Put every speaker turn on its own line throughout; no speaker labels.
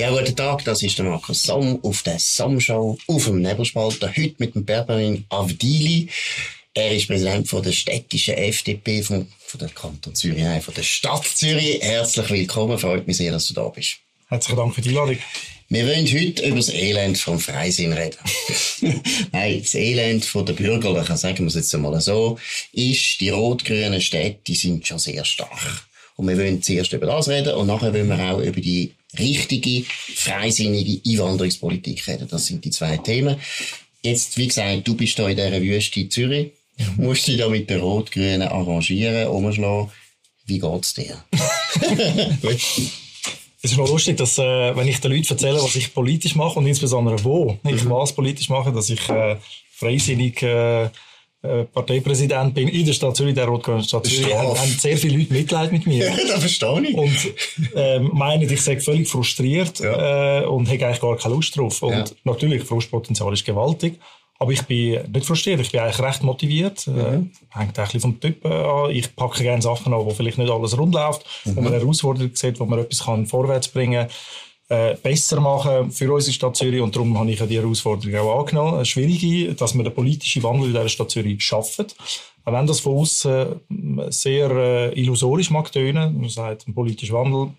Ja, guten Tag, das ist der Markus Somm auf der Somm-Show auf dem Nebelspalter. Heute mit dem Berberin Avdili. Er ist Präsident von der städtischen FDP von, von der Kanton Zürich, nein, von der Stadt Zürich. Herzlich willkommen, freut mich sehr, dass du da bist.
Herzlichen Dank für die Einladung.
Wir wollen heute über das Elend vom Freisinn reden. Nein, das Elend von der Bürgerlichen, sagen wir es jetzt einmal so, ist, die rot-grünen Städte sind schon sehr stark. Und wir wollen zuerst über das reden und nachher wollen wir auch über die richtige, freisinnige Einwanderungspolitik reden. Das sind die zwei Themen. Jetzt, wie gesagt, du bist da in dieser Wüste Zürich. Du musst dich da mit den Rot-Grünen arrangieren, umschlagen. Wie geht's dir?
Es ist noch lustig, dass, äh, wenn ich den Leuten erzähle, was ich politisch mache und insbesondere wo ich mhm. was politisch mache, dass ich äh, freisinnig äh, Parteipräsident bin in der Stadt Zürich, der rot-grünen Stadt Zürich, haben, haben, sehr viele Leute Mitleid mit mir.
das verstehe ich.
Und ähm, meinen, ich sei völlig frustriert
ja.
äh, und habe eigentlich gar keine Lust drauf. Und ja. natürlich, Frustpotenzial ist gewaltig. Aber ich bin nicht frustriert, ich bin eigentlich recht motiviert. Mhm. Äh, hängt ein bisschen vom Typ an. Ich packe gerne Sachen an, wo vielleicht nicht alles rund läuft, mhm. wo man Herausforderungen sieht, wo man etwas kann vorwärts bringen kann äh, besser machen für unsere Stadt Zürich. Und darum habe ich die Herausforderung auch angenommen. Eine schwierige, dass wir den politischen Wandel in dieser Stadt Zürich schaffen. Auch wenn das von außen sehr äh, illusorisch mag tönen, man sagt, ein politischer Wandel,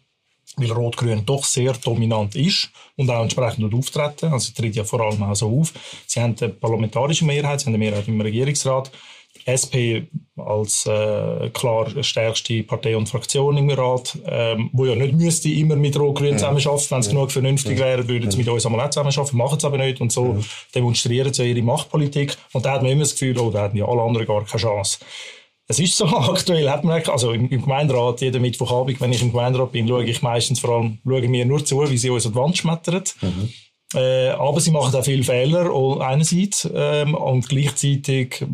weil Rot-Grün doch sehr dominant ist und auch entsprechend auftreten. Also, sie tritt ja vor allem auch so auf. Sie haben eine parlamentarische Mehrheit, sie haben eine Mehrheit im Regierungsrat. SP als äh, klar stärkste Partei und Fraktion im Rat, ähm, wo ja nicht müsste immer mit Rot-Grün zusammenarbeiten, wenn es ja. genug vernünftig ja. wäre, würden sie mit uns einmal auch zusammenarbeiten, machen es aber nicht und so ja. demonstrieren sie ihre Machtpolitik und da hat man immer das Gefühl, oh, da hätten ja alle anderen gar keine Chance. Es ist so, aktuell hat man, also im, im Gemeinderat, jeden Mittwochabend, wenn ich im Gemeinderat bin, schaue ich meistens vor allem, schaue mir nur zu, wie sie uns an die Wand schmettern. Mhm. Äh, aber sie machen auch viele Fehler einerseits ähm, und gleichzeitig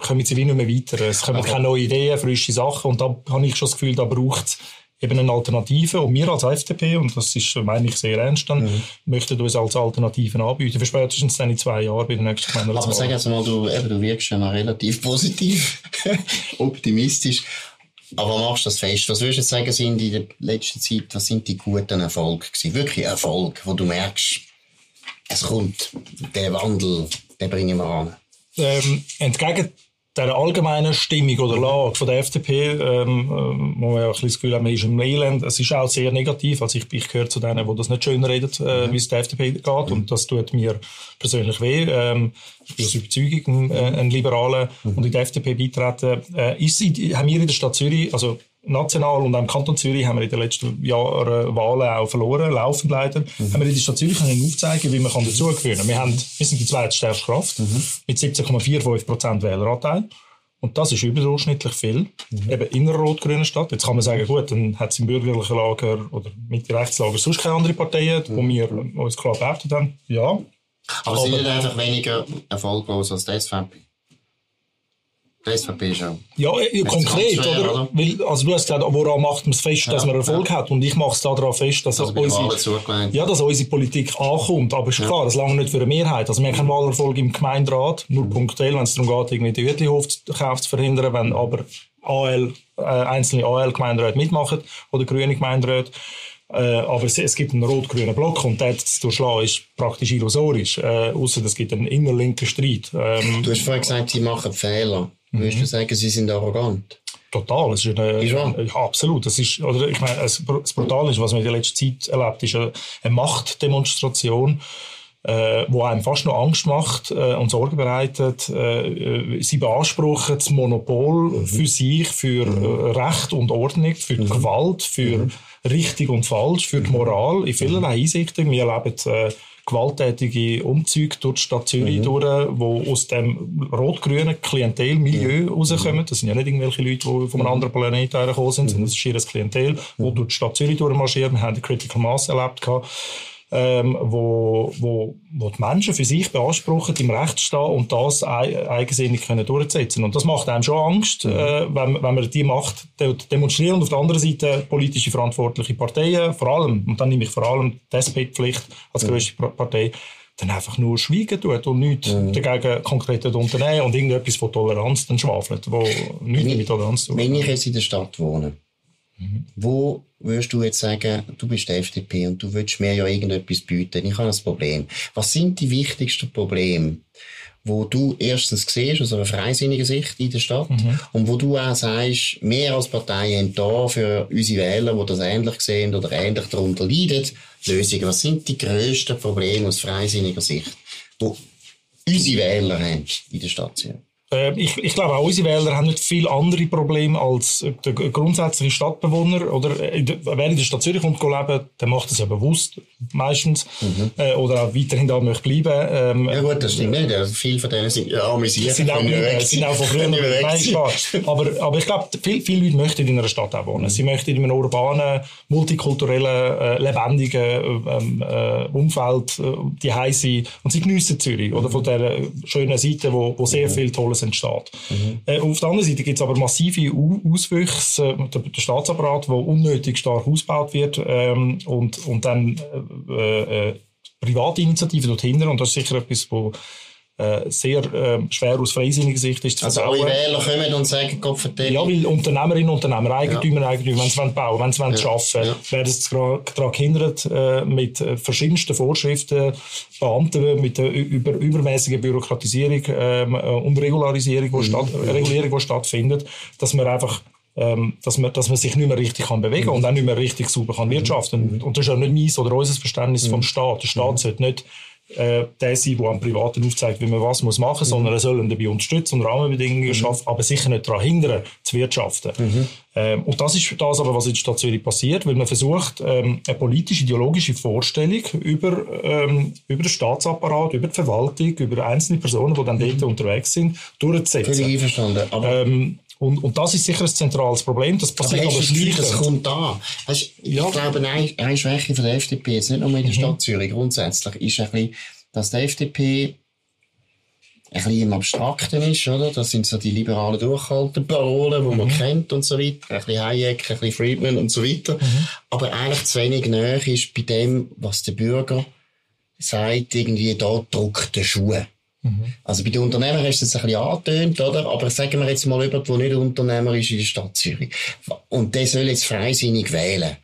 kommen sie wie nicht mehr weiter. Es kommen keine neuen Ideen, frische Sachen und da habe ich schon das Gefühl, da braucht es eben eine Alternative. Und wir als FDP, und das ist, meine ich, sehr ernst, dann, mhm. möchten uns als Alternativen anbieten. Für spätestens dann in zwei Jahren bei der nächsten
Gemeinde. Aber sag jetzt mal, du, eben, du wirkst ja noch relativ positiv, optimistisch. Aber machst du das fest? Was würdest du sagen, sind in der letzten Zeit, was sind die guten Erfolge gewesen? Wirklich Erfolg, wo du merkst, es kommt, der Wandel, den bringen wir an.
Ähm, entgegen der allgemeinen Stimmung oder Lage von der FDP, ähm, ähm, wo man ja ein bisschen das Gefühl hat, man ist im Elend, es ist auch sehr negativ. Also ich, ich gehöre zu denen, die das nicht schön reden, äh, mhm. wie es der FDP geht. Und das tut mir persönlich weh. Ähm, ich bin aus Überzeugung äh, ein Liberaler mhm. und in die FDP beitreten. Äh, ist, haben wir in der Stadt Zürich, also national und auch im Kanton Zürich haben wir in den letzten Jahren Wahlen auch verloren, laufend leider, mhm. haben wir in der Stadt Zürich können aufzeigen, wie man kann dazugehören kann. Wir, haben, wir sind die zweitstärkste Kraft mhm. mit 17,45% Wähleranteil. Und das ist überdurchschnittlich viel. Mhm. Eben in einer rot-grünen Stadt. Jetzt kann man sagen, gut, dann hat es im bürgerlichen Lager oder Mitte-Rechtslager sonst keine andere Parteien, mhm. wo wir uns klar behauptet haben. Ja.
Aber, aber sind nicht einfach weniger erfolglos als die SVP? Die SVP schon.
Ja, äh, konkret, schwer, oder? oder? Weil, also du hast gesagt, woran macht man es fest, dass ja, man Erfolg ja. hat? Und ich mache es daran fest, dass, also unsere, ja, dass unsere Politik ankommt. Aber ist ja. klar, das lange nicht für eine Mehrheit. Also wir haben keinen Wahlerfolg im Gemeinderat, nur mhm. punktuell, wenn es darum geht, irgendwie die Hütlihof zu verhindern, wenn aber AL, äh, einzelne AL-Gemeinderäte mitmachen oder grüne Gemeinderäte. Äh, aber es, es, gibt einen rot-grünen Block und der zu durchschlagen ist praktisch illusorisch, äh, außer es gibt einen innerlinken Streit.
Ähm, du hast vorhin gesagt, sie machen Fehler. Mhm. Würdest du sagen, sie sind arrogant?
Total, es ist, eine, ja, absolut. Das ist, oder ich meine, das Brutale ist, was man in der letzten Zeit erlebt, ist eine, eine Machtdemonstration, äh, wo einem fast noch Angst macht äh, und Sorge bereitet. Äh, sie beanspruchen das Monopol mhm. für sich, für mhm. Äh, Recht und Ordnung, für mhm. Gewalt, für mhm. richtig und falsch, für die Moral in vielerlei Hinsichten. Wir erleben äh, gewalttätige Umzüge durch die Stadt Zürich mhm. durch, die aus dem rot-grünen Klientelmilieu mhm. rauskommen. Das sind ja nicht irgendwelche Leute, die von einem mhm. anderen Planeten hergekommen sind, mhm. sondern es ist ein Klientel, mhm. die durch die Stadt Zürich durchmarschiert. Wir haben die Critical Mass erlebt. Gehabt ähm, wo, wo, wo die Menschen für sich beanspruchen, im Recht stehen und das eigensinnig können durchsetzen. Und das macht einem schon Angst, mhm. äh, wenn, wenn man die Macht demonstrieren und auf der anderen Seite politische verantwortliche Parteien, vor allem, und dann nehme ich vor allem die SP-Pflicht als mhm. grösste Partei, dann einfach nur schweigen tut und nichts mhm. dagegen konkret unternehmen und irgendetwas von Toleranz dann schwafelt, wo nichts mit Toleranz
zu tun Wenn ich jetzt in der Stadt wohne, Mhm. Wo würdest du jetzt sagen, du bist der FDP und du willst mir ja irgendetwas bieten? Ich habe ein Problem. Was sind die wichtigsten Probleme, wo du erstens siehst, aus einer freisinnigen Sicht in der Stadt, mhm. und wo du auch sagst, wir als Partei haben da für unsere Wähler, die das ähnlich sehen oder ähnlich darunter leiden, Lösungen. Was sind die grössten Probleme aus freisinniger Sicht, wo unsere Wähler haben in der Stadt Zürich?
Äh, ich, ich, glaube, auch unsere Wähler haben nicht viel andere Probleme als der grundsätzliche Stadtbewohner. Oder äh, wer in der Stadt Zürich kommt leben, der macht das ja bewusst, meistens. Mhm. Äh, oder auch weiterhin da möchte bleiben.
Ähm, ja gut, das stimmt nicht. Also viele von denen sind ja amüsiert.
Sind auch, sind auch von früher. Nein, klar. Aber, aber ich glaube, viele, viele Leute möchten in einer Stadt auch wohnen. Mhm. Sie möchten in einem urbanen, multikulturellen, äh, lebendigen ähm, äh, Umfeld äh, die sein. Und sie geniessen Zürich. Oder von der schönen Seite, wo, wo sehr mhm. viel Tolles daraus entsteht. Mhm. Äh, auf der anderen Seite gibt es aber massive Auswüchse, äh, der, der, Staatsapparat, der unnötig stark ausgebaut wird ähm, und, und dann äh, äh, private Initiativen dorthin und das ist sicher etwas, wo äh, sehr äh, schwer aus freisinniger Sicht ist
zu Also alle Wähler kommen und sagen, Gott vertelle.
Ja, weil Unternehmerinnen, Unternehmer, Eigentümer, ja. Eigentümer, wenn sie bauen wenn sie ja. arbeiten ja. werden sie daran gehindert, äh, mit äh, verschiedensten Vorschriften, Beamten, mit der über, übermäßigen Bürokratisierung ähm, äh, und Regularisierung, wo mhm. statt, Regulierung, die stattfindet, dass man einfach ähm, dass, man, dass man sich nicht mehr richtig kann bewegen kann mhm. und auch nicht mehr richtig sauber kann wirtschaften. Mhm. Und das ist ja nicht mein oder unser Verständnis mhm. vom Staat. Der Staat mhm. sollte nicht äh, der sein, der am Privaten aufzeigt, wie man was muss machen muss, mhm. sondern er soll ihn dabei unterstützen und Rahmenbedingungen mhm. schaffen, aber sicher nicht daran hindern, zu wirtschaften. Mhm. Ähm, und das ist das aber, was in der Stadt Zürich passiert, weil man versucht, ähm, eine politisch-ideologische Vorstellung über, ähm, über den Staatsapparat, über die Verwaltung, über einzelne Personen, die dann dort mhm. unterwegs sind, durchzusetzen.
Völlig einverstanden.
Aber ähm, und, und das ist sicher ein zentrales Problem. Das passiert
aber, aber schlicht. Das kommt da. Weißt, ja. Ich glaube, eine, eine Schwäche von der FDP, jetzt nicht nur in der mhm. Stadt Zürich grundsätzlich, ist ein bisschen, dass die FDP ein bisschen im Abstrakten ist, oder? Das sind so die liberalen Durchhalteparolen, die mhm. man kennt und so weiter. Ein bisschen Hayek, ein bisschen Friedman und so weiter. Mhm. Aber eigentlich zu wenig näher ist bei dem, was der Bürger sagt, irgendwie da drückt der Schuh. Mhm. Also bei den Unternehmern ist das ein bisschen angetönt, oder? Aber sagen wir jetzt mal jemand, der nicht Unternehmer ist in der Stadt Zürich. Und der soll jetzt freisinnig wählen.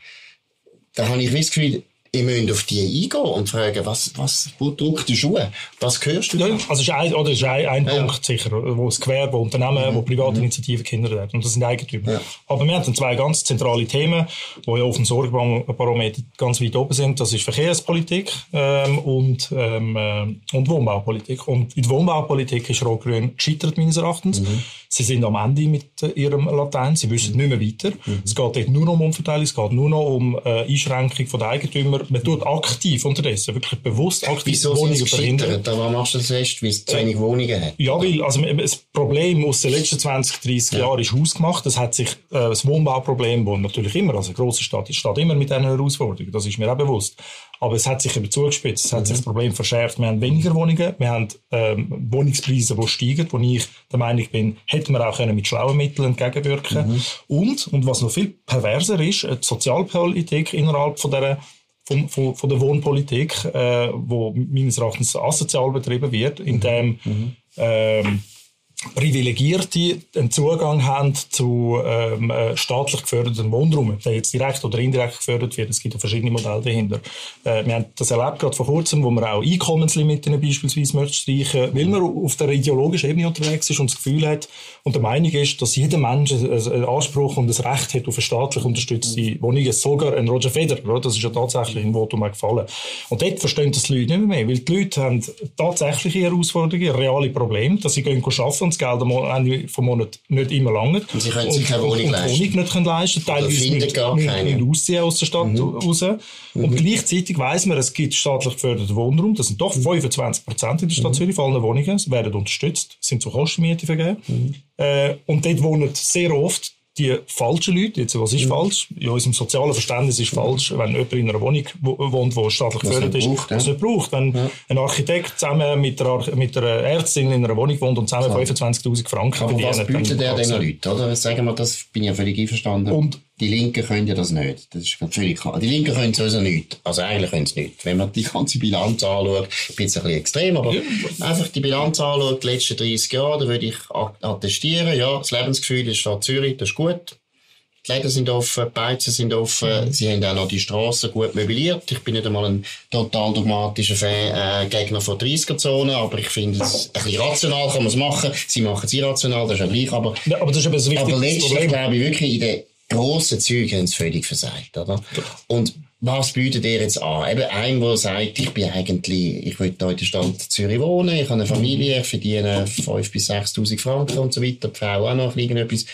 Da habe ich das Gefühl, ihr müsst auf die eingehen und fragen, was, was, drückt die Schuhe? Was gehörst du?
Ja, also ist ein, oder ist ein, ein ja. Punkt sicher, wo das Gewerbe, Unternehmen, mhm. wo private mhm. Initiativen Kinder werden. Und das sind Eigentümer. Ja. Aber wir haben zwei ganz zentrale Themen, die ja auf dem Sorgenbarometer ganz weit oben sind. Das ist Verkehrspolitik ähm, und, ähm, äh, und Wohnbaupolitik. Und in der Wohnbaupolitik ist Rot-Grün gescheitert, meines Erachtens. Mhm. Sie sind am Ende mit äh, ihrem Latein, sie wissen nicht mehr weiter. Mhm. Es geht dort nur noch um Umverteilung, es geht nur noch um äh, Einschränkung der Eigentümer. Man tut aktiv unterdessen, wirklich bewusst aktiv
Wieso Wohnungen verhindern. Aber machst du das fest, weil es zu wenig Wohnungen hat?
Ja, weil also, das Problem aus den letzten 20, 30 ja. Jahren ist hausgemacht. Das hat sich äh, das Wohnbauproblem, das natürlich immer, also eine grosse Stadt ist, steht immer mit diesen Herausforderungen, das ist mir auch bewusst. Aber es hat sich eben zugespitzt, es hat mhm. sich das Problem verschärft. Wir haben weniger Wohnungen, wir haben ähm, Wohnungspreise, die steigen, wo ich der Meinung bin, hätte man auch können mit schlauen Mitteln entgegenwirken mhm. Und, und was noch viel perverser ist, die Sozialpolitik innerhalb von der von, von, von der Wohnpolitik, äh, wo meines Erachtens asozial betrieben wird, indem mhm. ähm, Privilegierte einen Zugang haben zu ähm, äh, staatlich geförderten Wohnraum, der jetzt direkt oder indirekt gefördert wird. Es gibt ja verschiedene Modelle dahinter. Äh, wir haben das erlebt gerade vor kurzem, wo man auch Einkommenslimiten beispielsweise möchte streichen, weil man auf der ideologischen Ebene unterwegs ist und das Gefühl hat und der Meinung ist, dass jeder Mensch einen Anspruch und ein Recht hat auf eine staatlich unterstützte Wohnung, sogar ein Roger Federer. Das ist ja tatsächlich ein Votum gefallen. Und dort verstehen das die Leute nicht mehr, weil die Leute haben tatsächliche Herausforderungen, reale Probleme, dass sie gehen arbeiten Geld am Ende vom Monat nicht immer lange.
Und sie können sich keine Wohnung leisten.
Wohnung nicht können leisten Teilweise nicht, gar nicht, nicht ausziehen aus der Stadt mhm. raus. Und mhm. gleichzeitig weiss man, es gibt staatlich geförderten Wohnraum. Das sind doch 25 Prozent in der Stadt mhm. Zürich von allen Wohnungen. Sie werden unterstützt, sind zu Kostenmiete vergeben. Mhm. Äh, und dort wohnen sehr oft die falschen Leute, jetzt, was ist mhm. falsch? In unserem sozialen Verständnis ist falsch, wenn jemand in einer Wohnung wohnt, die staatlich gefördert ist, braucht, ja. was nicht braucht. Wenn ja. ein Architekt zusammen mit der, mit der Ärztin in einer Wohnung wohnt und zusammen 25'000 Franken
Aber verdient. was bietet der den Leuten, oder? Sagen wir, das bin ich ja völlig einverstanden. Und die Linken können ja das nicht. Das ist völlig klar. Die Linken können sowieso nicht. Also eigentlich können sie nicht. Wenn man die ganze Bilanz anschaut, ich bin jetzt ein bisschen extrem, aber ja. einfach die Bilanz anschaut, die letzten 30 Jahre, da würde ich attestieren, ja, das Lebensgefühl ist Stadt Zürich, das ist gut. die Läden sind offen, die Beizen sind offen, mhm. sie haben auch noch die Straßen gut möbliert. Ich bin nicht einmal ein total dogmatischer Fan, äh, Gegner von 30er-Zonen, aber ich finde es ein bisschen rational kann man es machen. Sie machen es irrational, das ist ja gleich, aber,
ja, aber das ist eben das
aber letztlich glaube ich wirklich, in den grossen Zügen haben sie völlig versagt, oder? Und was bietet ihr jetzt an? Eben ein, der sagt, ich bin eigentlich, ich will hier in der Stadt Zürich wohnen, ich habe eine Familie, ich verdiene 5.000 bis 6.000 Franken und so weiter, die Frau auch noch irgendetwas.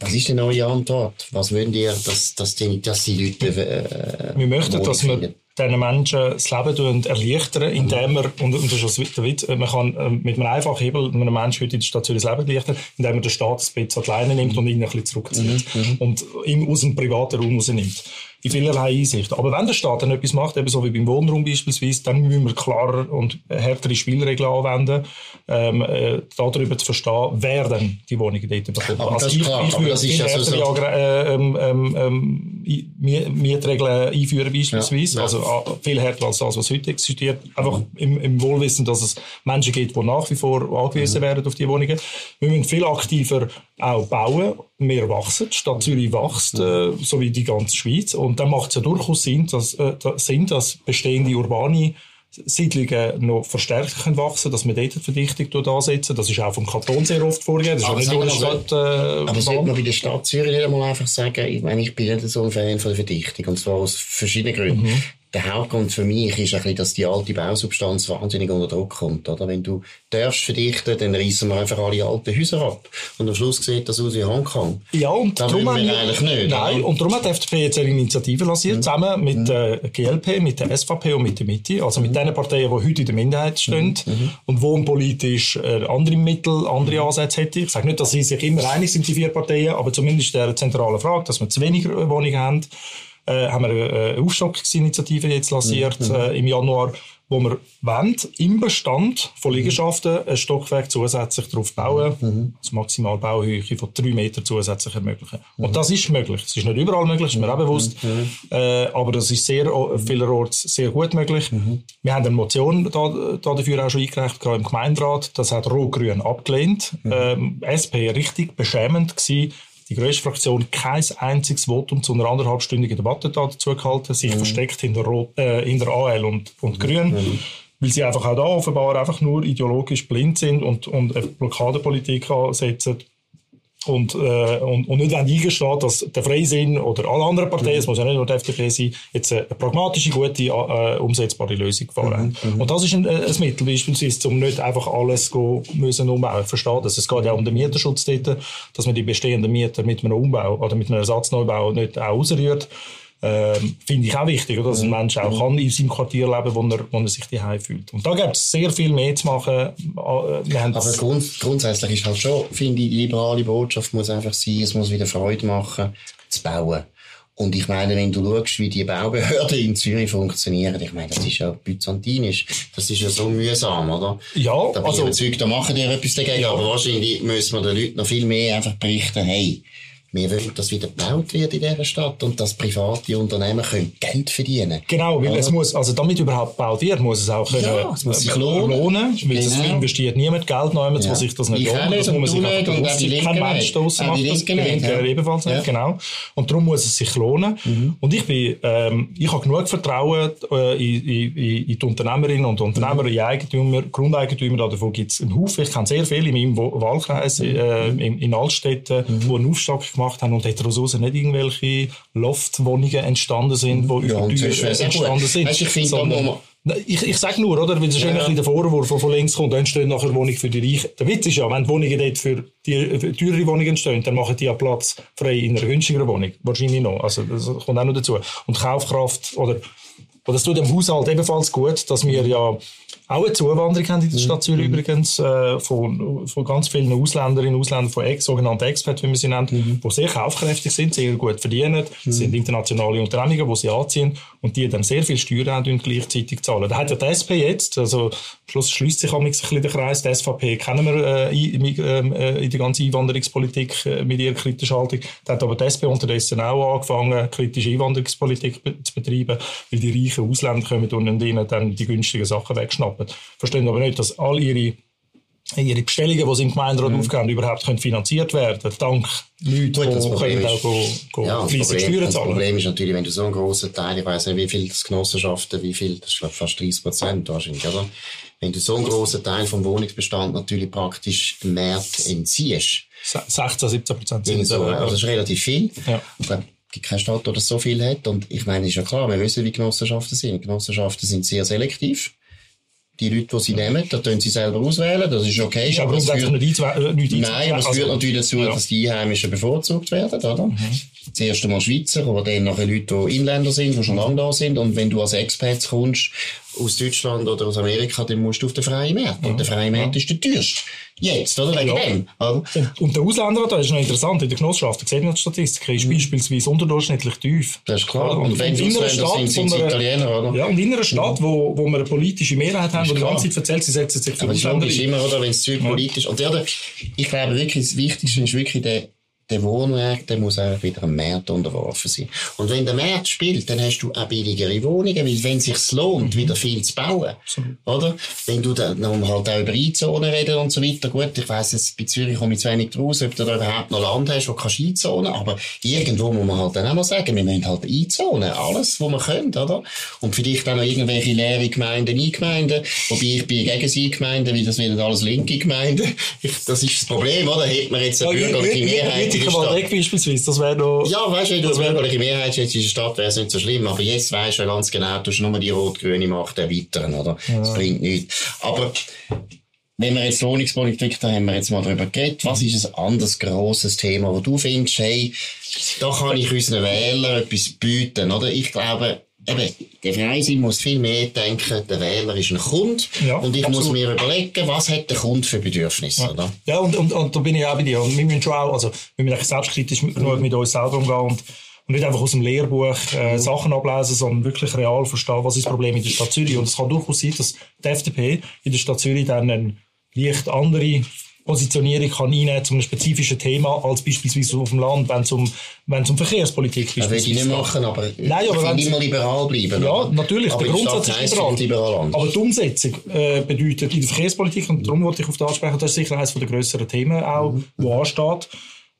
Was ist denn eure Antwort? Was wollt ihr, dass, dass, die, dass die Leute
äh, Wir möchten, dass wir diesen Menschen das Leben erleichtern, indem man, und, und das ist der Witz, man kann äh, mit einem einfachen Hebel einem Menschen heute in der Stadt Zürich das Leben erleichtern, indem man den Staat ein bisschen alleine nimmt und ihn ein bisschen zurückzieht. Mhm, mhm. und ihm aus dem privaten Raum rausnimmt in vielerlei Einsicht. Aber wenn der Staat dann etwas macht, eben so wie beim Wohnraum beispielsweise, dann müssen wir klarer und härtere Spielregeln anwenden, ähm, äh, darüber zu verstehen, wer denn die Wohnungen dort bekommt.
Aber also ich, klar, ich würde viel
härtere so äh, ähm, ähm, ähm Mietregeln einführen beispielsweise, ja, ja. also viel härter als das, was heute existiert, einfach im, im Wohlwissen, dass es Menschen gibt, die nach wie vor angewiesen mhm. werden auf die Wohnungen. Wir müssen viel aktiver auch bauen. Wir wachsen, die Stadt Zürich wächst, äh, so wie die ganze Schweiz. Und dann macht es ja durchaus Sinn, dass, äh, Sinn, dass bestehende urbane Siedlungen noch verstärkt können wachsen dass wir dort die Verdichtung ansetzen. Das ist auch vom Kanton sehr oft vorgegeben. Das
aber
ist
nicht nur Stadt, äh, aber sollte man bei der Stadt Zürich nicht einmal einfach sagen, ich meine, ich bin nicht so ein Fan von der Verdichtung, und zwar aus verschiedenen Gründen. Mhm der Hauptgrund für mich ist ein bisschen, dass die alte Bausubstanz wahnsinnig unter Druck kommt. Oder? Wenn du darfst verdichten, dann reißen wir einfach alle alten Häuser ab. Und am Schluss sieht das aus wie Hongkong.
Ja, und
das darum wir eigentlich nicht.
Nein, oder? und darum hat die FDP jetzt eine Initiative lanciert, mhm. zusammen mit der mhm. GLP, mit der SVP und mit der Mitte. Also mit mhm. den Parteien, die heute in der Minderheit stehen mhm. mhm. und wohnpolitisch äh, andere Mittel, andere. Ansätze hätten. Ich sage nicht, dass sie sich immer einig sind, die vier Parteien, aber zumindest der zentrale Frage, dass wir zu wenig Wohnungen haben äh, haben wir eine Aufstockungsinitiative jetzt lanciert mhm. äh, im Januar, wo wir wollen, im Bestand von Liegenschaften ein Stockwerk zusätzlich darauf bauen, mhm. also maximal Bauhöhe von drei Meter zusätzlich ermöglichen. Mhm. Und das ist möglich. Es ist nicht überall möglich, ist mir auch bewusst, mhm. äh, aber das ist sehr, vielerorts sehr gut möglich. Mhm. Wir haben eine Motion da, da dafür auch schon eingereicht, gerade im Gemeinderat. Das hat Rot-Grün abgelehnt. Mhm. Ähm, SP richtig beschämend gewesen, die grösste Fraktion kein einziges Votum zu einer anderthalbstündigen Debatte dazu gehalten, sich mhm. versteckt hinter, Rot, äh, hinter AL und, und Grün. Mhm. Weil sie einfach auch da offenbar einfach nur ideologisch blind sind und, und eine Blockadepolitik ansetzen und, äh, und, und nicht eingestehen, dass der Freisinn oder alle anderen Parteien, es muss ja nicht nur die FDP sein, jetzt eine pragmatische, gute, äh, umsetzbare Lösung gefahren mhm, mhm, Und das ist ein, ein Mittel beispielsweise, um nicht einfach alles go müssen umbauen. Verstehen das? Es geht ja um den Mieterschutz dort, dass man die bestehenden Mieter mit einem Umbau oder mit einem Ersatzneubau nicht auch ausrührt. Ähm, finde ich auch wichtig, oder? dass ein Mensch auch kann in seinem Quartier leben wo er, wo er sich daheim fühlt. Und da gibt es sehr viel mehr zu machen. Äh,
Aber grund, grundsätzlich ist halt schon, finde ich, die liberale Botschaft muss einfach sein, es muss wieder Freude machen, zu bauen. Und ich meine, wenn du schaust, wie die Baubehörden in Zürich funktionieren, ich meine, das ist ja byzantinisch. Das ist ja so mühsam, oder?
Ja,
da bin also, überzeugt, da machen die etwas dagegen. Ja. Aber wahrscheinlich müssen wir den Leuten noch viel mehr einfach berichten, hey, wir wollen, dass wieder gebaut wird in dieser Stadt und dass private Unternehmen können Geld verdienen
Genau, weil Oder? es muss, also damit überhaupt gebaut wird, muss es auch können,
ja, es muss sich lohnen.
lohnen weil genau. es investiert niemand Geld jemand, ja. wo sich das nicht lohnt. Das muss man sich einfach bewusst sein. Kein Mensch draussen macht das, gewinnt ja. ebenfalls nicht, ja. genau. Und darum muss es sich lohnen. Mhm. Und ich bin, ähm, ich habe genug Vertrauen äh, in, in, in, die Unternehmerinnen und Unternehmer, mhm. in Eigentümer, Grundeigentümer, davon gibt es einen Haufen. Ich kenne sehr viele in meinem Wahlkreis, mhm. äh, in, in Altstädten, mhm. die einen Aufstock gemacht gemacht haben und daraus nicht irgendwelche Loftwohnungen entstanden sind, die
ja, über Tür entstanden sind. Weißt, ich finde,
ich, ich sage nur, oder? Weil es ist ja. ein der Vorwurf, der von links kommt, dann entstehen nachher Wohnungen für die Reichen. Der Witz ist ja, wenn die Wohnungen dort für die für teure Wohnungen entstehen, dann machen die ja Platz frei in einer günstigeren Wohnung. Wahrscheinlich noch. Also, das kommt auch noch dazu. Und Kaufkraft, oder, oder es tut dem Haushalt ebenfalls gut, dass wir ja auch eine Zuwanderung haben in der Stadt Zürich mhm. übrigens, äh, von, von ganz vielen Ausländerinnen und Ausländern, von Ex, sogenannten Expats, wie wir sie nennen, mhm. die sehr kaufkräftig sind, sehr gut verdienen, mhm. sind internationale Unternehmungen, die sie anziehen und die dann sehr viel Steuern haben gleichzeitig zahlen. Da hat ja die SP jetzt, also am Schluss schließt sich ein bisschen der Kreis, die SVP kennen wir äh, in, ähm, äh, in der ganzen Einwanderungspolitik äh, mit ihrer kritischen Haltung, da hat aber die SP unterdessen auch angefangen, kritische Einwanderungspolitik be zu betreiben, weil die reichen Ausländer kommen und ihnen dann die günstigen Sachen wegschnappen. Verstehen aber nicht, dass all ihre ihre Bestellungen, die sie im Gemeinderat mhm. aufgeben, überhaupt können finanziert werden dank Leuten, Gut,
die
können
auch go, ja, fleissig Steuern zahlen. Das Problem ist natürlich, wenn du so einen grossen Teil, ich weiss nicht, wie viele Genossenschaften, wie viel, das ist glaube fast 30 Prozent wahrscheinlich, oder? Wenn du so einen grossen Teil vom Wohnungsbestand natürlich praktisch dem Markt entziehst.
16, 17 Prozent sind
so, also das ist relativ viel. Ja. Ich glaube, kein Staat, der das so viel hat. Und ich meine, ist ja klar, wir wissen, wie Genossenschaften sind. Genossenschaften sind sehr selektiv die Leute, die sie nehmen, da können sie selber auswählen, das ist okay. Ist
aber, es führt, nicht, äh, nicht
Nein, aber es führt also, natürlich dazu, ja. dass die Einheimischen bevorzugt werden, oder? Mhm. Zuerst einmal Schweizer, aber dann nachher Leute, die Inländer sind, die schon lange da sind. Und wenn du als Expert kommst, aus Deutschland oder aus Amerika, dann musst du auf den freien Markt. Ja. Und der freie Markt ja. ist der teuerste. Jetzt, oder? Wegen ja. dem.
Und, und, der Ausländer, das ist noch interessant, in der Genossenschaft, da sieht man die Statistik, ist mhm. beispielsweise unterdurchschnittlich tief.
Das ist klar. Und, und wenn
in einer Stadt, sind, sind
einer, Italiener, oder?
Ja, und in einer Stadt, mhm. wo, wo wir eine politische Mehrheit haben, wo die ganze Zeit erzählt, sie setzen sich
für Aber Ausländer ist immer, oder, wenn es zu politisch, und ja, ich glaube wirklich, das Wichtigste ist wirklich der, der Wohnmarkt, der muss auch wieder einem Markt unterworfen sein. Und wenn der Markt spielt, dann hast du auch billigere Wohnungen, weil wenn es sich lohnt, wieder viel zu bauen, oder? Wenn du dann halt auch über Einzonen reden und so weiter, gut, ich weiss jetzt, bei Zürich komme ich zu wenig draus, ob du da überhaupt noch Land hast, wo kannst einzonen, aber irgendwo muss man halt dann auch mal sagen, wir müssen halt einzonen, alles, was wir können, oder? Und vielleicht auch noch irgendwelche leere Gemeinden, Eingemeinden, wobei ich bin gegen sie Gemeinden, weil das werden alles linke Gemeinden. Das ist das Problem, oder? Hätte man jetzt eine bürgerliche Mehrheit
Politiker beispielsweise, das wäre noch...
Ja, weißt du, wenn du eine bürgerliche Mehrheit hättest in der Stadt, wäre es nicht so schlimm. Aber jetzt weisst du ja ganz genau, du hast nur die rot-grüne Macht erweitern, oder? Ja. Das bringt nichts. Aber wenn wir jetzt Wohnungspolitik, da haben wir jetzt mal drüber geredet, was ist ein anderes grosses Thema, wo du findest, hey, da kann ich unseren Wählern etwas bieten, oder? Ich glaube, eben, der Freisinn muss viel mehr denken, der Wähler ist ein Kunde ja, und ich absolut. muss mir überlegen, was hat der Kunde für Bedürfnisse,
ja.
oder?
Ja, und, und, und da bin ich auch bei dir. Und wir müssen schon auch, also, wir müssen selbstkritisch mhm. genug mit uns selber umgehen und, und nicht einfach aus dem Lehrbuch äh, mhm. Sachen ablesen, sondern wirklich real verstehen, was ist das Problem in der Stadt Zürich. Und es kann durchaus sein, dass die FDP in der Stadt Zürich dann eine leicht andere Positionierung kann einnehmen zu einem spezifischen Thema als beispielsweise auf dem Land, wenn es um, wenn es um Verkehrspolitik
geht. Das will ich nicht machen, aber Nein, aber ich immer liberal bleiben.
Ja, natürlich,
aber
der
Grundsatz ist liberal. liberal
aber die Umsetzung äh, bedeutet in der Verkehrspolitik, und darum wollte ich auf das ansprechen, das ist sicher eines der grösseren Themen auch, mhm. wo ansteht.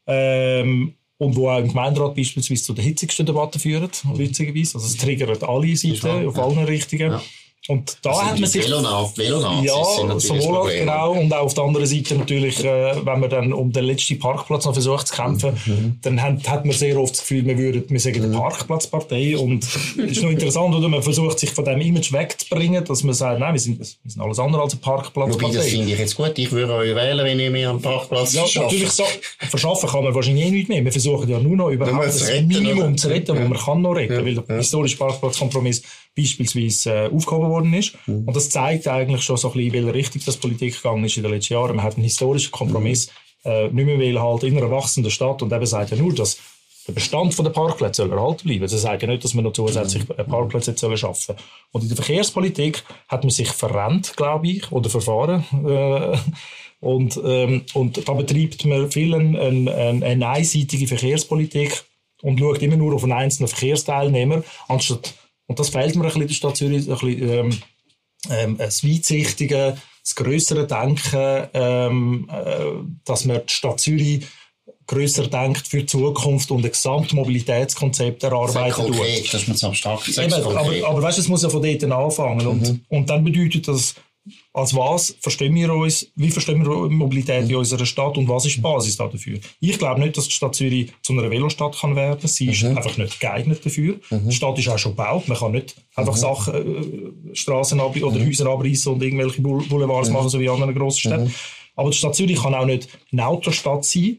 Ähm, und wo auch im Gemeinderat beispielsweise zu den hitzigsten Debatten führt, witzigerweise. Also es triggert alle Seiten, auf allen Richtungen. Ja. Und da also hat man sich...
Velonaz, Velonaz
ja, sowohl genau, und auch auf der anderen Seite natürlich, äh, wenn man dann um den letzten Parkplatz noch versucht zu kämpfen, mhm. dann hat, hat man sehr oft das Gefühl, man würde, wir sagen, eine mhm. Parkplatzpartei und es ist noch interessant, oder? Man versucht sich von dem Image wegzubringen, dass man sagt, nein, wir sind, wir sind alles andere als eine Parkplatzpartei.
Wobei, das finde ich jetzt gut, ich würde euch wählen, wenn ihr mir einen Parkplatz
Ja,
schaffen.
natürlich, so, verschaffen kann man wahrscheinlich eh nicht mehr. Wir versuchen ja nur noch überhaupt das retten, Minimum oder? zu retten, ja. wo man kann noch retten, ja. weil der ja. historische Parkplatzkompromiss beispielsweise äh, aufgehoben worden ist. Mhm. Und das zeigt eigentlich schon so ein bisschen, in welche Richtung das Politik gegangen ist in den letzten Jahren. Man hat einen historischen Kompromiss mhm. äh, nicht mehr will halt in einer wachsenden Stadt und eben sagt ja nur, dass der Bestand der Parkplätze soll erhalten bleiben. Sie sagen nicht, dass man noch zusätzlich mhm. Parkplätze sollen schaffen Und in der Verkehrspolitik hat man sich verrennt, glaube ich, oder verfahren. Äh, und, ähm, und da betreibt man viel eine, eine, eine einseitige Verkehrspolitik und schaut immer nur auf einen einzelnen Verkehrsteilnehmer, anstatt und das fehlt mir ein bisschen in der Stadt Zürich, ein bisschen, ähm, ähm, das Weitsichtige, das größere Denken, ähm, äh, dass man die Stadt Zürich grösser denkt für die Zukunft und ein Gesamtmobilitätskonzept erarbeiten
tut. Konkret, dass man es abstrakt
sagt. Aber, aber weißt, es muss ja von dort anfangen. Und, mhm. und dann bedeutet das, als was verstehen wir uns, wie verstehen wir Mobilität in unserer Stadt und was ist die Basis dafür? Ich glaube nicht, dass die Stadt Zürich zu einer Velostadt kann werden. Sie ist mhm. einfach nicht geeignet dafür. Mhm. Die Stadt ist auch schon gebaut. Man kann nicht einfach mhm. Sachen, äh, Straßen oder mhm. Häuser abreißen und irgendwelche Boulevards mhm. machen, so wie in anderen grossen Städten. Mhm. Aber die Stadt Zürich kann auch nicht eine Autostadt sein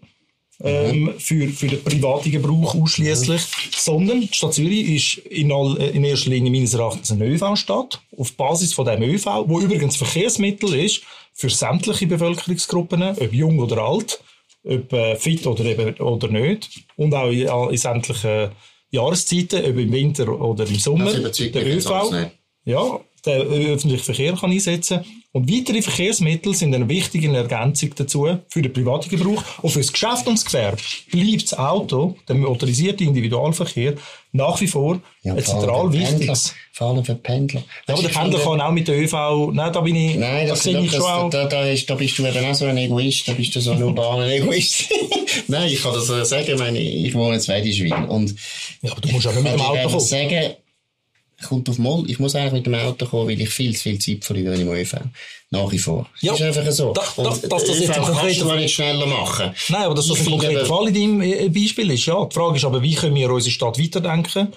ähm, für, für den privaten Gebrauch ausschließlich, sondern die Stadt Zürich ist in, all, äh, in erster Linie meines Erachtens eine ÖV-Stadt, auf Basis von dem ÖV, wo übrigens Verkehrsmittel ist für sämtliche Bevölkerungsgruppen, ob jung oder alt, ob äh, fit oder, eben, oder nicht, und auch in, in sämtlichen Jahreszeiten, ob im Winter oder im Sommer.
Das der ÖV.
Ja, den öffentlichen Verkehr kann einsetzen kann. Und weitere Verkehrsmittel sind eine wichtige Ergänzung dazu für den privaten Gebrauch. Und für das Geschäft und das Gewerbe bleibt das Auto, der motorisierte Individualverkehr, nach wie vor
Ja,
ein zentral wichtiges.
Vor allem für Pendler.
Ja, aber der Pendler kann auch mit der ÖV, nein, da bin ich,
Nein,
da
das,
sehe ich
das,
schon auch.
da, da, ist, da bist du eben auch so ein Egoist, da bist du so ein urbaner Egoist. Nein, ich kann das sagen, ich meine, ich wohne in Zweidischwil und
Ja, aber du musst auch nicht mit dem
kann
Auto kommen.
sagen, kommt auf Moll, ich muss eigentlich mit dem Auto kommen, weil ich viel zu viel Zeit verliere im ÖV. Nach wie vor.
Ja,
das ist einfach so.
da- da-
Und
dass das jetzt ein
kannst nicht schneller machen.
Nein, aber dass das
Ich
ein konkreter
eben-
Fall in deinem äh, Beispiel ist, ja. Die Frage ist aber, wie können wir unsere Stadt weiterdenken?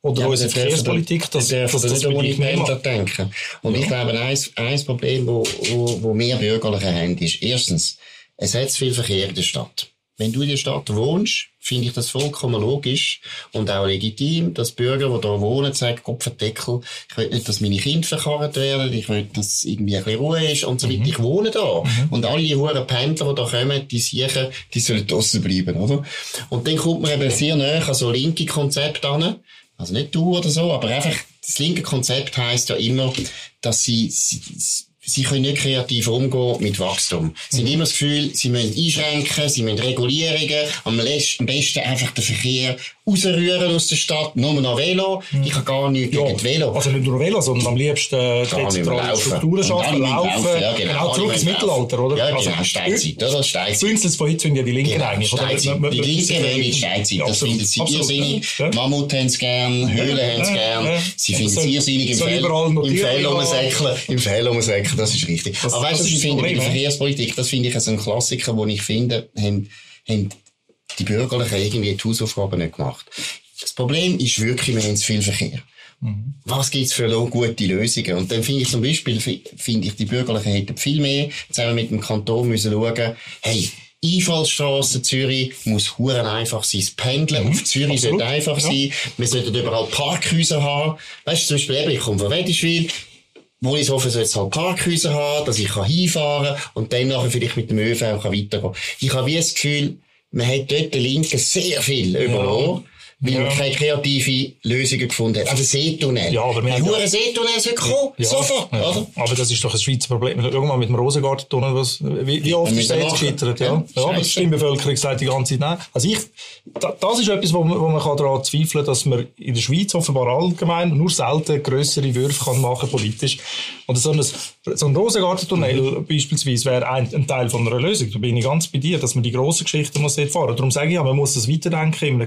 Oder
Ja,
unsere Verkehrspolitik, das
wir
bei
nicht
mehr
Pendler
macht.
denken. Und ich glaube, eins, eins Problem, wo, wo, wo wir Bürgerliche haben, ist erstens, es hat zu viel Verkehr in der Stadt. Wenn du in der Stadt wohnst, finde ich das vollkommen logisch und auch legitim, dass Bürger, die da wohnen, sagen, Kopfendeckel, ich will nicht, dass meine Kinder verkarrt werden, ich will, dass irgendwie ein bisschen Ruhe ist und so weiter. Ich wohne da. Und alle die hohen Pendler, die da kommen, die sicher, die sollen draussen bleiben, oder? Und dann kommt man eben sehr näher an so linke Konzepte an. Also nicht du oder so, aber einfach, das linke Konzept heisst ja immer, dass sie, sie, sie können nicht kreativ umgehen mit Wachstum. Sie haben immer das Gefühl, sie müssen einschränken, sie müssen Regulierungen, am besten einfach den Verkehr rausrühren aus der Stadt, nur noch Velo. Ich habe gar nichts gegen die Velo.
Also nicht nur Velo, sondern am liebsten äh,
nicht
dezentrale
laufen.
Strukturen schaffen,
müssen
laufen,
ja, genau.
genau, zurück ins Mittelalter,
laufen.
oder?
Ja,
also,
genau, Steinzeit, oder? Steinzeit.
Jüngstes von heute sind ja die Linken
Genau,
eigentlich.
Steinzeit. Die Linken nicht Steinzeit.
Ja,
Das finden sie irrsinnig.
Ja.
Mammut haben sie gern, Höhlen haben sie
ja,
gern.
ja.
Sie finden es irrsinnig im Fell, im Fell rumsäckeln. Im Fell rumsäckeln, das ist richtig. Aber weißt du,
ist
ich finde, bei der
ja.
Verkehrspolitik, das finde ich also ein Klassiker, wo ich finde, haben, haben die Bürgerlichen irgendwie die Hausaufgaben nicht gemacht. Das Problem ist wirklich, wir haben zu viel Verkehr. Was gibt's für gute Lösungen? Und dann finde ich zum Beispiel, fi- finde ich, die Bürgerlichen hätten viel mehr zusammen mit dem Kanton müssen schauen, hey, Einfallstrasse Zürich muss huren einfach sein. Das Pendeln auf Zürich
Absolut.
sollte einfach
Ja.
sein. Wir sollten überall Parkhäuser haben. Weißt du, zum Beispiel eben, ich komme von Wedischwil. Wollishofen soll jetzt halt Parkhäuser haben, dass ich kann hinfahren und dann nachher vielleicht mit dem ÖV kann weitergehen. Ich habe wie das Gefühl, man hat dort den Linken sehr viel überlassen, weil
Ja.
man keine kreative Lösungen gefunden hat. Also Seetunnel.
Ja, aber wir haben ja-
Seetunnel soll kommen.
Ja,
Sofort,
ja.
oder?
Aber das ist doch ein Schweizer Problem. Mal mit dem Rosengartentunnel, was, wie, wie oft ist der jetzt gescheitert? Ja,
Ja,
ja, aber die. Stimmbevölkerung sagt die ganze Zeit nein. Also ich, da, das ist etwas, wo man, wo man kann daran zweifeln kann, dass man in der Schweiz offenbar allgemein nur selten grössere Würfe kann machen politisch. Und so ein, so ein Rosengartentunnel beispielsweise wäre ein, ein Teil von einer Lösung. Da bin ich ganz bei dir, dass man die grossen Geschichten muss fahren. Darum sage ich ja, man muss das weiterdenken in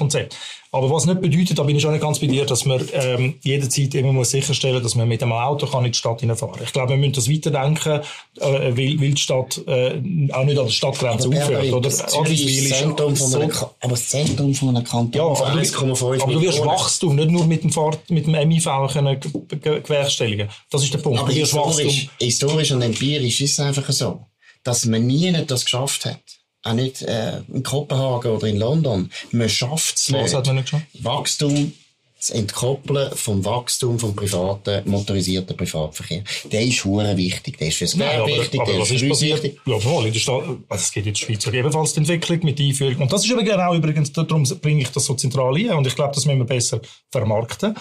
einem Gesamtmobilitätskonzept. Aber was nicht bedeutet, da bin ich schon nicht ganz bei dir, dass man ähm, jederzeit immer muss sicherstellen dass man mit einem Auto kann in die Stadt hineinfahren kann. Ich glaube, wir müssen das weiterdenken, äh, weil, weil die Stadt äh, auch nicht an der Stadtgrenze aufhört. Oder?
das
Adliswil
ist das Zentrum von
so-
einem, Ka- aber das Zentrum von einem Kanton
ja, aber,
1,5
du, aber du wirst. Wachstum nicht nur mit dem, Fahrt, mit dem MIV können ge- ge- gewerkstelligen. Das ist der Punkt.
Aber historisch, historisch und empirisch ist es einfach so, dass man nie das geschafft hat. Auch nicht äh, in Kopenhagen oder in London. Man schafft es
Was
nicht.
hat man nicht geschafft?
Wachstum zu entkoppeln vom Wachstum vom privaten, motorisierten Privatverkehr. Der ist hure wichtig. Der ist fürs Gewerbe wichtig,
aber
der
was
ist
ist
für uns
passiert?
wichtig.
Ja, voll, in der Stadt, also es geht in der Schweiz ebenfalls die Entwicklung mit der Einführung. Und das ist eben genau übrigens, darum bringe ich das so zentral ein. Und ich glaube, das müssen wir besser vermarkten.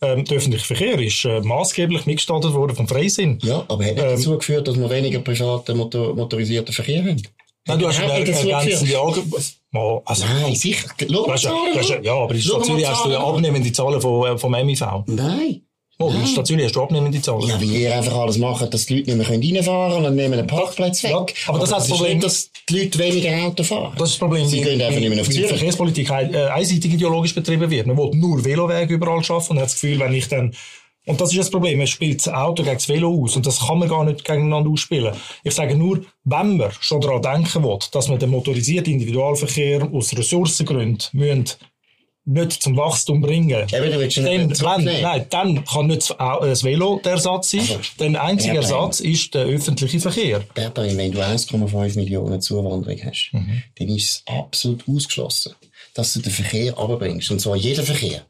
Ähm, der öffentliche Verkehr ist äh, maßgeblich mitgestaltet worden vom Freisinn.
Ja, aber hat nicht
Ähm,
dazu geführt, dass wir weniger privaten Motor motorisierten Verkehr haben?
Nein, du hast eine
nicht dazu
ergänzende Auge. Oh, also,
Nein, sicher. Schau mal
ja,
Zahlen
ja, ja, aber in Stadt
mal
Zürich hast du ja abnehmende Zahlen vom, äh, vom MIV.
Nein.
Oh, in der Stadt Zürich hast du abnehmende Zahlen.
Ja, weil ihr einfach alles macht, dass die Leute nicht mehr reinfahren können und nehmen einen Parkplatz weg.
Ja, aber das hat das
ist
Problem-
nicht, dass die Leute weniger Auto fahren.
Das ist das Problem,
Sie gehen einfach nicht mehr auf Zürich.
Verkehrspolitik ein- äh, einseitig ideologisch betrieben wird. Man will nur Velowege überall schaffen und hat das Gefühl, wenn ich dann und das ist das Problem, man spielt das Auto gegen das Velo aus und das kann man gar nicht gegeneinander ausspielen. Ich sage nur, wenn man schon daran denken will, dass man den motorisierten Individualverkehr aus Ressourcengründen müssen nicht zum Wachstum bringen.
Eben, du willst ihn
dann,
nicht
wenn,
zurücknehmen.
nein, dann kann nicht das Au- das Velo der Ersatz sein.
Also,
denn der einzige
ja,
Ersatz ist der öffentliche Verkehr.
Bertha, wenn du 1,5 Millionen Zuwanderung hast,
Mhm.
dann ist es absolut ausgeschlossen, dass du den Verkehr runterbringst. Und zwar jeden Verkehr.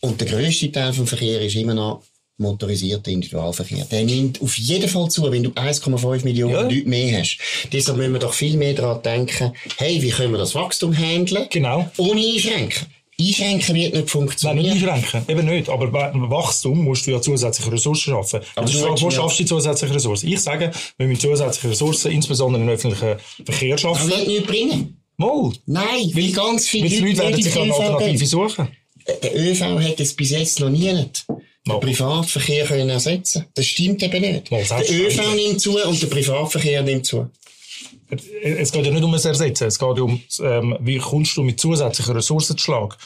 Und der grösste Teil vom Verkehr ist immer noch motorisierter Individualverkehr. Der nimmt auf jeden Fall zu, wenn du 1,5 Millionen
Ja.
Leute mehr hast. Deshalb müssen wir doch viel mehr daran denken, hey, wie können wir das Wachstum handeln?
Genau.
Ohne einschränken. Einschränken wird nicht funktionieren.
Nein, nicht einschränken, eben nicht. Aber Wachstum musst du ja zusätzliche Ressourcen schaffen. Aber du fragst, wo schaffst du die zusätzlichen Ressourcen? Ich sage, wir müssen zusätzliche Ressourcen, insbesondere im öffentlichen Verkehr schaffen.
Das wird nichts bringen.
Mal.
Nein, weil ganz viele
Leute, Leute werden sich eine Alternative suchen.
Der ÖV hat es bis jetzt noch nie nicht den Privatverkehr können ersetzen Das stimmt eben nicht. Mal, der ÖV nimmt zu und der Privatverkehr nimmt zu.
Es geht ja nicht um das Ersetzen, es geht um, ähm, wie kommst du mit zusätzlichen Ressourcen zu Schlag.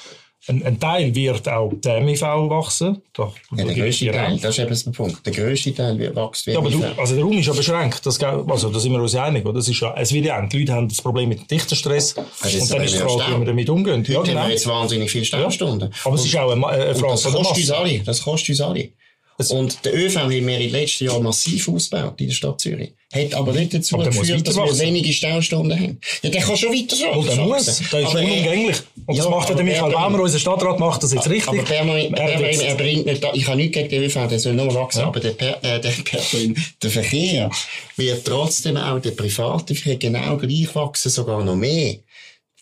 Ein, ein, Teil wird auch der MIV wachsen.
Da, ja, der grösste Teil, das ist eben der Punkt. Der grösste Teil wird wachsen.
Ja, aber du, also der Raum ist ja beschränkt. Das, also, da sind wir uns einig. Oder? Das ist ja, es wird ja Die Leute haben das Problem mit dem Dichterstress.
Also
und dann ist die Frage, wie wir damit umgehen.
Heute ja, genau. haben wir jetzt wahnsinnig viele Staustunden.
Ja. Aber es ist auch eine, eine Frage
das kostet uns alle. Das kostet uns alle. Und der ÖV haben wir in den letzten Jahren massiv ausgebaut in der Stadt Zürich. Hat aber nicht dazu aber geführt, dass wir wenige Staustunden haben. Ja, der kann schon weiter so.
Und der muss. Der ist aber unumgänglich. Und ja, das macht der Michael Baumer, unser Stadtrat, macht das jetzt richtig.
Aber der, der, der, er bringt nicht, ich habe nichts gegen den ÖV, der soll nur wachsen, ja. aber der, äh, der, der Verkehr wird trotzdem auch der private Verkehr genau gleich wachsen, sogar noch mehr.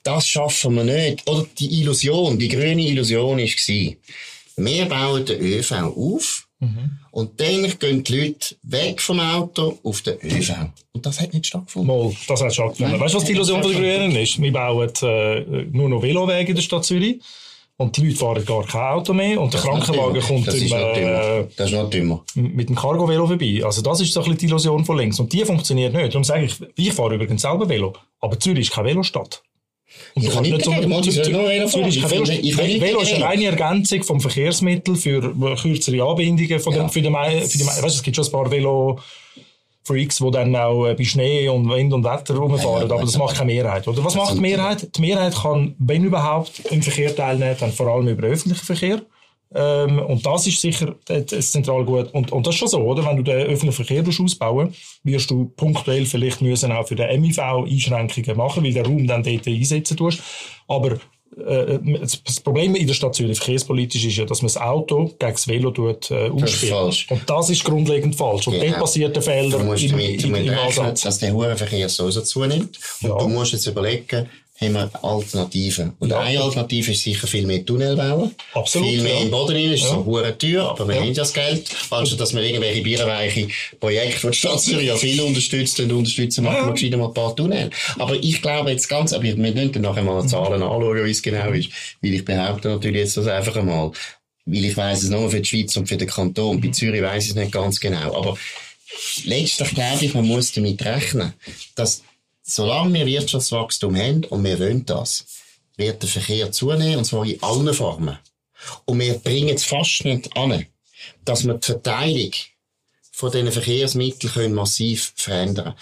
Das schaffen wir nicht. Oder die Illusion, die grüne Illusion war, wir bauen den ÖV auf, Mhm. Und dann gehen die Leute weg vom Auto auf den ÖV. Und das hat nicht stattgefunden.
Mal, das hat stattgefunden. Weißt du, was die Illusion der Grünen ist? Wir bauen äh, nur noch Velowege in der Stadt Zürich. Und die Leute fahren gar kein Auto mehr und das der Krankenwagen kommt
das
im,
äh, das ist noch dümmer.
mit dem Cargo-Velo vorbei. Also das ist so ein bisschen die Illusion von links. Und die funktioniert nicht. Darum sage ich, ich fahre übrigens selber Velo. Aber Zürich ist keine Velostadt.
Ich kann nicht so, mal,
Zürich, Zürich Velo, Velo ist eine reine Ergänzung vom Verkehrsmittel für kürzere Anbindungen von ja. für den, für die, weißt, es gibt schon ein paar Velo Freaks, die dann auch äh, bei Schnee und Wind und Wetter rumfahren, aber das macht keine Mehrheit. Oder was macht die Mehrheit? Die Mehrheit kann, wenn überhaupt, im Verkehr teilnehmen, dann vor allem über öffentlichen Verkehr. Ähm, und das ist sicher das zentral gut. Und, und das ist schon so, oder? Wenn du den öffentlichen Verkehr ausbauen wirst du punktuell vielleicht müssen auch für den MIV Einschränkungen machen, weil der Raum dann dort einsetzen tust. Aber äh, das Problem in der Stadt Zürich verkehrspolitisch ist ja, dass man das Auto gegen das Velo tut, äh, ausspielt. Und das ist grundlegend falsch. Und genau. dann passiert der Fehler
du musst im, damit, im, dass der Hurenverkehr sowieso zunimmt. Und ja. du musst jetzt überlegen, haben wir Alternativen. Und ja. eine Alternative ist sicher viel mehr Tunnel bauen.
Absolut.
Viel mehr ja. im Boden rein, ist ja. so hure teuer, aber wir ja. haben das Geld. Also, dass wir irgendwelche bierreiche Projekte, die die Stadt Zürich ja viel unterstützt und unterstützen, machen wir gescheiter mal ein paar Tunnel. Aber ich glaube jetzt ganz, aber wir müssen dann nachher mal Zahlen anschauen, wie es genau ist. Weil ich behaupte natürlich jetzt das einfach einmal. Weil ich weiss es nur für die Schweiz und für den Kanton. Bei Zürich weiss ich es nicht ganz genau. Aber letztlich glaube ich, man muss damit rechnen, dass solange wir Wirtschaftswachstum haben, und wir wollen das, wird der Verkehr zunehmen, und zwar in allen Formen. Und wir bringen es fast nicht an, dass wir die Verteilung von diesen Verkehrsmitteln können massiv verändern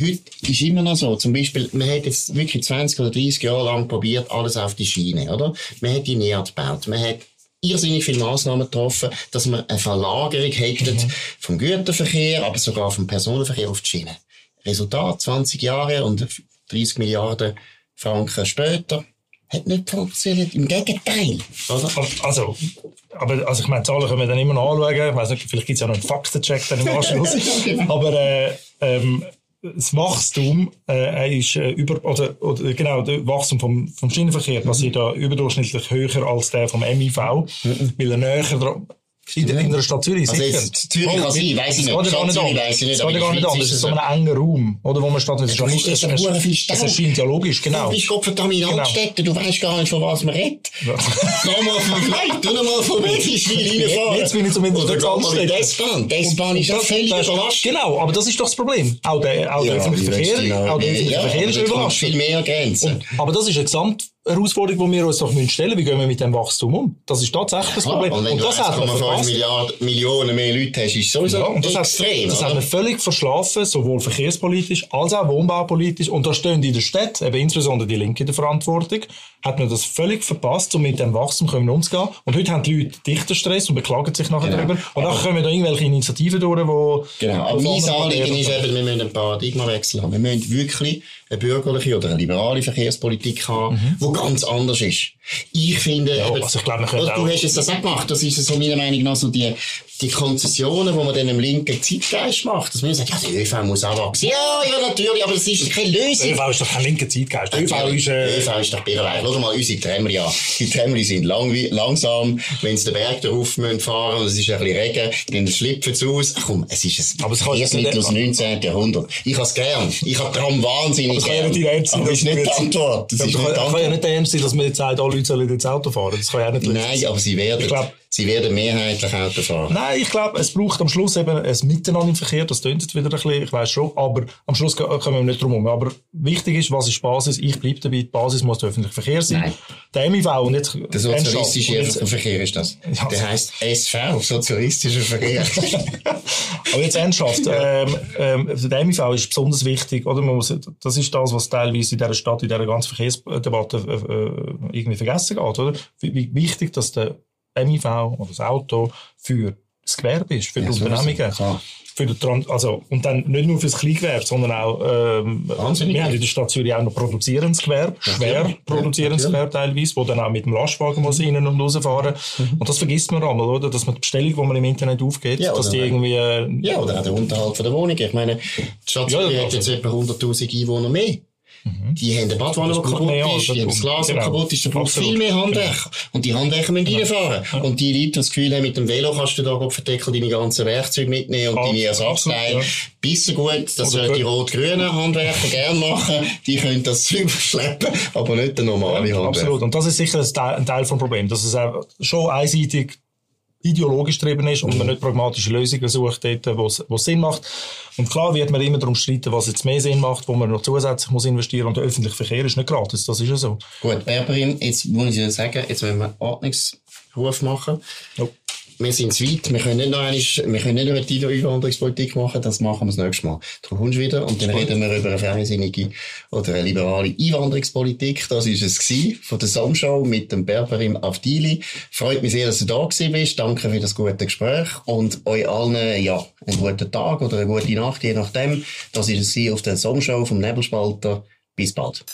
Heute ist immer noch so, zum Beispiel, man hat jetzt wirklich 20 oder 30 Jahre lang probiert, alles auf die Schiene, oder? Man hat die NEAT gebaut, man hat irrsinnig viele Massnahmen getroffen, dass man eine Verlagerung hätte mhm. vom Güterverkehr, aber sogar vom Personenverkehr auf die Schiene. Resultat 20 Jahre und 30 Milliarden Franken später. Hat nicht funktioniert. Im Gegenteil.
Oder? Also, aber, also ich meine, Zahlen können wir dann immer noch anschauen. Ich weiss nicht, vielleicht gibt es ja noch einen Faktencheck dann im Anschluss. Genau. aber äh, ähm, das Wachstum äh, ist äh, über oder, oder genau das Wachstum vom, vom Schienenverkehr mhm. passiert da überdurchschnittlich höher als der vom MIV, mhm. weil er näher in, der, in der Stadt Zürich,
also sicher. Zürich oh, kann sein, weiss ich nicht. Stadt Zürich weiss ich nicht.
Das geht gar nicht an. Das ist so ein enger Raum, oder, wo man ist ja nicht, es, es, es erscheint ja logisch, genau.
Du bist Gottverdammt in genau. Altstädte, du weißt gar nicht, von was man redet. Ja. mal von Fleck, tu mal von Mittelschwil reinfahren.
Jetzt bin ich zumindest
in Altstädte. Die S-Bahn, die S-Bahn ist ja völlig überlastet.
Genau, aber das ist doch das Problem. Auch der, auch der öffentliche Verkehr, auch der öffentliche Verkehr ist überlastet.
viel mehr Grenzen.
Aber das ist ein Gesamt Herausforderung, die wir uns doch stellen müssen. Wie gehen wir mit dem Wachstum um? Das ist tatsächlich das Problem.
Ja, und wenn und das du 1,5 Milliarden, Millionen mehr Leute hast, ist sowieso ja, und das extrem.
Hat, das haben wir völlig verschlafen, sowohl verkehrspolitisch als auch wohnbaupolitisch. Und da stehen in der Stadt, eben insbesondere die Linke in der Verantwortung, hat man das völlig verpasst, um mit dem Wachstum können umzugehen. Und heute haben die Leute dichter Stress und beklagen sich nachher genau. darüber. Und dann kommen da irgendwelche Initiativen durch, wo...
Genau. Aber mein Anliegen ist eben, wir müssen einen Paradigmawechsel haben. Wir müssen wirklich eine bürgerliche oder eine liberale Verkehrspolitik haben, mhm. Ganz anders ist. Ich finde,
Ja,
eben,
also ich glaube,
also, du
auch-
hast jetzt das auch gemacht, das ist so meiner Meinung nach so die, die Konzessionen, wo man dann im linken Zeitgeist macht, dass man sagt, ja, der ÖV muss auch wachsen. Ja, ja, natürlich, aber das ist keine
Der
Lösung.
ÖV ist doch kein linker Zeitgeist. Der ÖV ist,
Der
äh,
ÖV ist doch billig. Schau mal unsere Tramli an. Die Tramli sind langwi- langsam. Wenn sie den Berg darauf müssen fahren und es ist ein bisschen Regen, dann schlüpfen sie aus. Ach komm, es ist ein
Aber es
Verkehrsmittel aus dem 19. Jahrhundert. Ich has gern. Ich hab Tram wahnsinnig
es kann ja
gern.
nicht die
Aber das ist nicht die Antwort. Das
Ja,
ist
aber
nicht die
kann, ja nicht der Ernst sein, dass man jetzt sagt, alle Leute sollen jetzt Auto fahren. Das kann ja auch nicht
Nein, aber sie werden,
Ich glaub-
sie werden mehrheitlich Auto fahren.
Nein, ich glaube, es braucht am Schluss eben ein Miteinander im Verkehr. Das tönt jetzt wieder ein bisschen, ich weiß schon. Aber am Schluss ko- kommen wir nicht drum herum. Aber wichtig ist, was ist Basis? Ich bleibe dabei. Die Basis muss der öffentliche Verkehr sein.
Nein.
Der MIV und jetzt...
Der sozialistische
jetzt-
Verkehr ist das.
Ja.
Der heisst SV, sozialistischer Verkehr.
Aber jetzt ernsthaft, ähm, ähm, der MIV ist besonders wichtig, oder? Man muss, das ist das, was teilweise in dieser Stadt, in dieser ganzen Verkehrsdebatte äh, äh, irgendwie vergessen geht, oder? Wie wichtig, dass der MIV oder das Auto für das Gewerbe ist, für die
Ja, sowieso,
Unternehmungen. Für den Trans also, und dann nicht nur für das Kleingewerbe, sondern auch, ähm,
Wahnsinnig
wir haben in der Stadt Zürich auch noch produzierendes Gewerbe, schwer produzierendes
Ja,
Gewerbe teilweise, wo dann auch mit dem Lastwagen muss rein und rausfahren. Und das vergisst man einmal, oder? Dass man die Bestellung, die man im Internet aufgeht,
Ja,
dass die irgendwie, äh,
Ja, oder auch der Unterhalt von der Wohnung. Ich meine, die Stadt Zürich hat jetzt etwa 100'000 Einwohner mehr. Die haben eine Badwanne, die kaputt
mehr,
ist, die haben das Glas, das
Genau.
kaputt ist, da braucht
Absolut.
viel mehr Handwerker. Und die Handwerker müssen reinfahren. Und die Leute, die das Gefühl haben, mit dem Velo kannst du da auf Deckel deine ganzen Werkzeuge mitnehmen und
Absolut,
deine Ersatzteile.
ja.
Bisschen gut, das
Oder
die rot-grünen Handwerker gerne machen. Die können das Zeug schleppen, aber nicht der normale Handwerker.
Absolut. Und das ist sicher ein Teil, ein Teil vom Problem, dass es auch schon einseitig ideologisch getrieben ist und man nicht pragmatische Lösungen sucht dort, wo es Sinn macht. Und klar wird man immer darum streiten, was jetzt mehr Sinn macht, wo man noch zusätzlich muss investieren und der öffentliche Verkehr ist nicht gratis, das ist ja so.
Gut, Berberin, jetzt muss ich sagen, jetzt wollen wir einen Ordnungsruf machen.
Ja.
Wir sind zu weit, wir können nicht noch einmal, wir können nicht über die Einwanderungspolitik machen, das machen wir das nächste Mal. Du kommst wieder und dann reden wir über eine freisinnige oder eine liberale Einwanderungspolitik. Das ist es von der Somshow mit dem Berberim Avdili. Freut mich sehr, dass du da gewesen bist. Danke für das gute Gespräch und euch allen, ja, einen guten Tag oder eine gute Nacht, je nachdem. Das ist es auf der Somshow vom Nebelspalter. Bis bald.